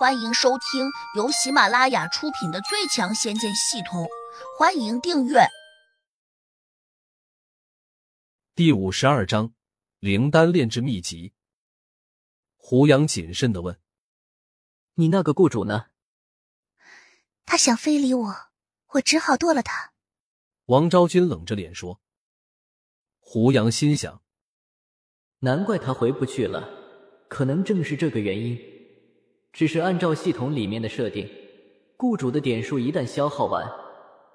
欢迎收听由喜马拉雅出品的《最强仙剑系统》，欢迎订阅。第五十二章：灵丹炼制秘籍。胡杨谨慎的问：“你那个雇主呢？”他想非礼我，我只好剁了他。王昭君冷着脸说。胡杨心想：难怪他回不去了，可能正是这个原因。只是按照系统里面的设定，雇主的点数一旦消耗完，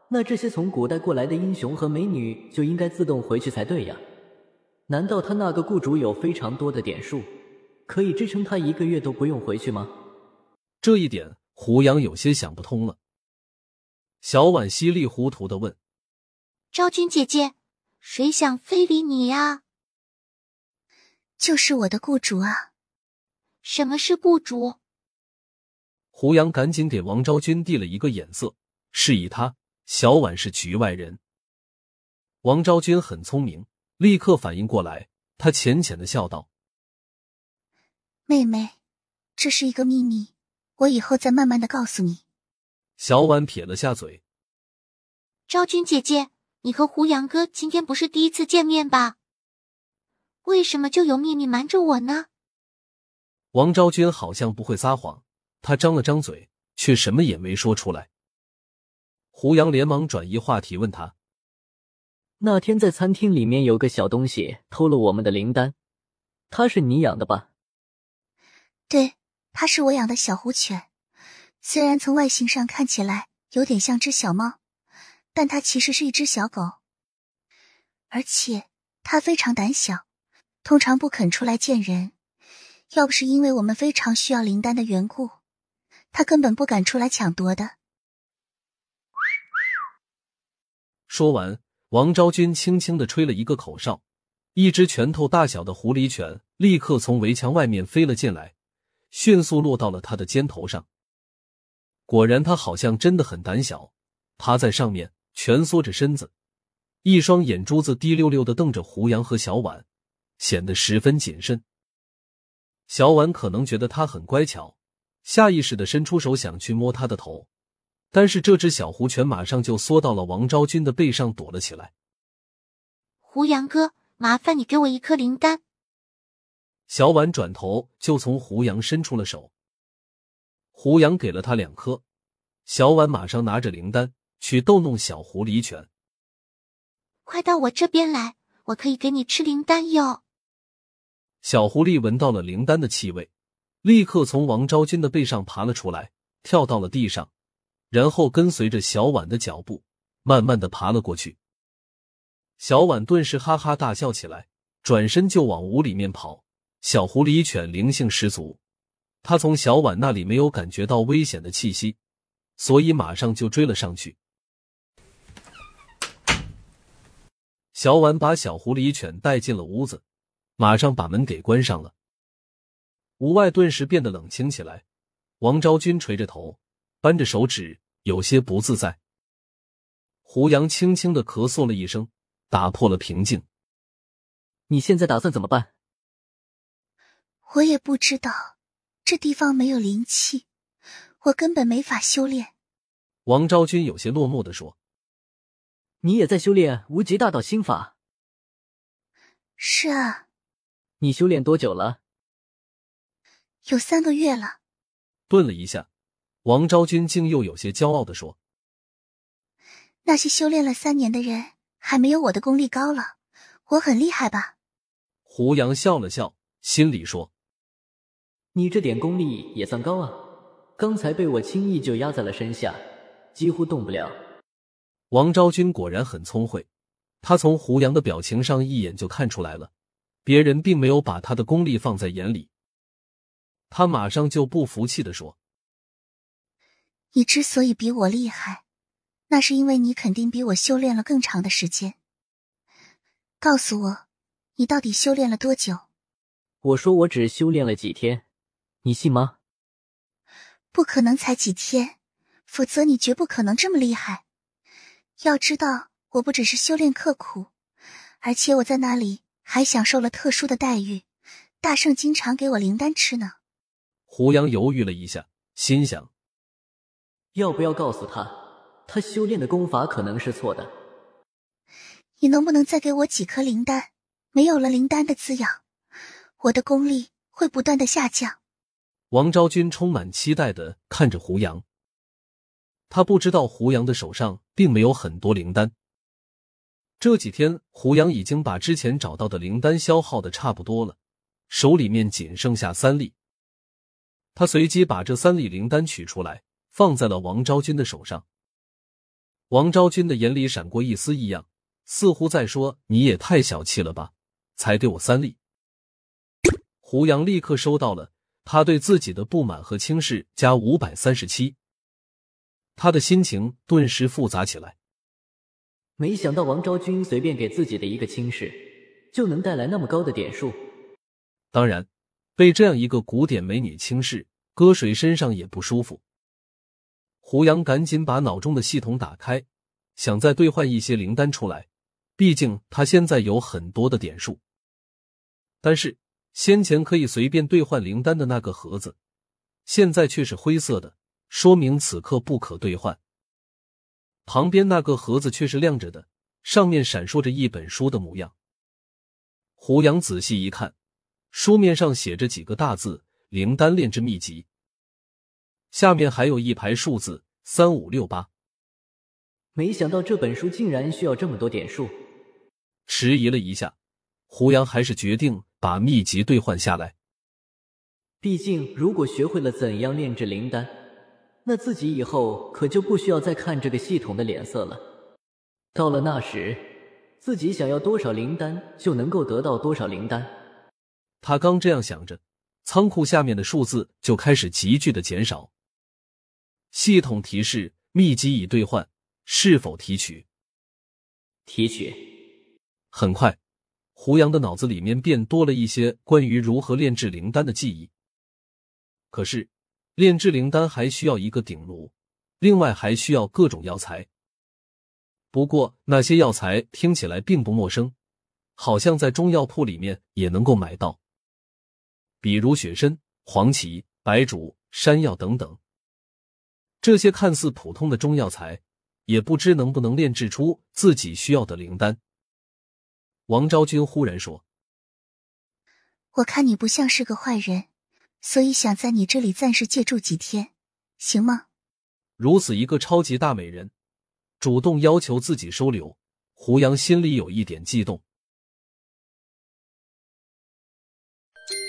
那这些从古代过来的英雄和美女就应该自动回去才对呀？难道他那个雇主有非常多的点数，可以支撑他一个月都不用回去吗？这一点胡杨有些想不通了。小婉稀里糊涂的问：“昭君姐姐，谁想非礼你呀？”“就是我的雇主啊。”“什么是雇主？”胡杨赶紧给王昭君递了一个眼色，示意他小婉是局外人。王昭君很聪明，立刻反应过来，她浅浅的笑道：“妹妹，这是一个秘密，我以后再慢慢的告诉你。”小婉撇了下嘴：“昭君姐姐，你和胡杨哥今天不是第一次见面吧？为什么就有秘密瞒着我呢？”王昭君好像不会撒谎。他张了张嘴，却什么也没说出来。胡杨连忙转移话题，问他：“那天在餐厅里面有个小东西偷了我们的灵丹，它是你养的吧？”“对，它是我养的小狐犬。虽然从外形上看起来有点像只小猫，但它其实是一只小狗。而且它非常胆小，通常不肯出来见人。要不是因为我们非常需要灵丹的缘故。”他根本不敢出来抢夺的。说完，王昭君轻轻的吹了一个口哨，一只拳头大小的狐狸犬立刻从围墙外面飞了进来，迅速落到了他的肩头上。果然，他好像真的很胆小，趴在上面蜷缩着身子，一双眼珠子滴溜溜的瞪着胡杨和小婉，显得十分谨慎。小婉可能觉得他很乖巧。下意识的伸出手想去摸他的头，但是这只小狐犬马上就缩到了王昭君的背上躲了起来。胡杨哥，麻烦你给我一颗灵丹。小婉转头就从胡杨伸出了手，胡杨给了他两颗，小婉马上拿着灵丹去逗弄小狐狸犬。快到我这边来，我可以给你吃灵丹哟。小狐狸闻到了灵丹的气味。立刻从王昭君的背上爬了出来，跳到了地上，然后跟随着小婉的脚步，慢慢的爬了过去。小婉顿时哈哈大笑起来，转身就往屋里面跑。小狐狸犬灵性十足，它从小婉那里没有感觉到危险的气息，所以马上就追了上去。小婉把小狐狸犬带进了屋子，马上把门给关上了。屋外顿时变得冷清起来，王昭君垂着头，扳着手指，有些不自在。胡杨轻轻的咳嗽了一声，打破了平静。你现在打算怎么办？我也不知道，这地方没有灵气，我根本没法修炼。王昭君有些落寞的说：“你也在修炼无极大道心法？”“是啊。”“你修炼多久了？”有三个月了。顿了一下，王昭君竟又有些骄傲的说：“那些修炼了三年的人，还没有我的功力高了。我很厉害吧？”胡杨笑了笑，心里说：“你这点功力也算高啊！刚才被我轻易就压在了身下，几乎动不了。”王昭君果然很聪慧，她从胡杨的表情上一眼就看出来了，别人并没有把他的功力放在眼里。他马上就不服气的说：“你之所以比我厉害，那是因为你肯定比我修炼了更长的时间。告诉我，你到底修炼了多久？”我说：“我只修炼了几天，你信吗？”不可能才几天，否则你绝不可能这么厉害。要知道，我不只是修炼刻苦，而且我在那里还享受了特殊的待遇，大圣经常给我灵丹吃呢。胡杨犹豫了一下，心想：要不要告诉他，他修炼的功法可能是错的？你能不能再给我几颗灵丹？没有了灵丹的滋养，我的功力会不断的下降。王昭君充满期待的看着胡杨，他不知道胡杨的手上并没有很多灵丹。这几天，胡杨已经把之前找到的灵丹消耗的差不多了，手里面仅剩下三粒。他随即把这三粒灵丹取出来，放在了王昭君的手上。王昭君的眼里闪过一丝异样，似乎在说：“你也太小气了吧，才给我三粒。”胡杨立刻收到了他对自己的不满和轻视，加五百三十七。他的心情顿时复杂起来。没想到王昭君随便给自己的一个轻视，就能带来那么高的点数。当然，被这样一个古典美女轻视，搁谁身上也不舒服。胡杨赶紧把脑中的系统打开，想再兑换一些灵丹出来，毕竟他现在有很多的点数。但是先前可以随便兑换灵丹的那个盒子，现在却是灰色的，说明此刻不可兑换。旁边那个盒子却是亮着的，上面闪烁着一本书的模样。胡杨仔细一看，书面上写着几个大字：“灵丹炼制秘籍”，下面还有一排数字：三五六八。没想到这本书竟然需要这么多点数。迟疑了一下，胡杨还是决定把秘籍兑换下来。毕竟，如果学会了怎样炼制灵丹。那自己以后可就不需要再看这个系统的脸色了。到了那时，自己想要多少灵丹就能够得到多少灵丹。他刚这样想着，仓库下面的数字就开始急剧的减少。系统提示：秘籍已兑换，是否提取？提取。很快，胡杨的脑子里面便多了一些关于如何炼制灵丹的记忆。可是。炼制灵丹还需要一个鼎炉，另外还需要各种药材。不过那些药材听起来并不陌生，好像在中药铺里面也能够买到，比如雪参、黄芪、白术、山药等等。这些看似普通的中药材，也不知能不能炼制出自己需要的灵丹。王昭君忽然说：“我看你不像是个坏人。”所以想在你这里暂时借住几天，行吗？如此一个超级大美人，主动要求自己收留，胡杨心里有一点悸动。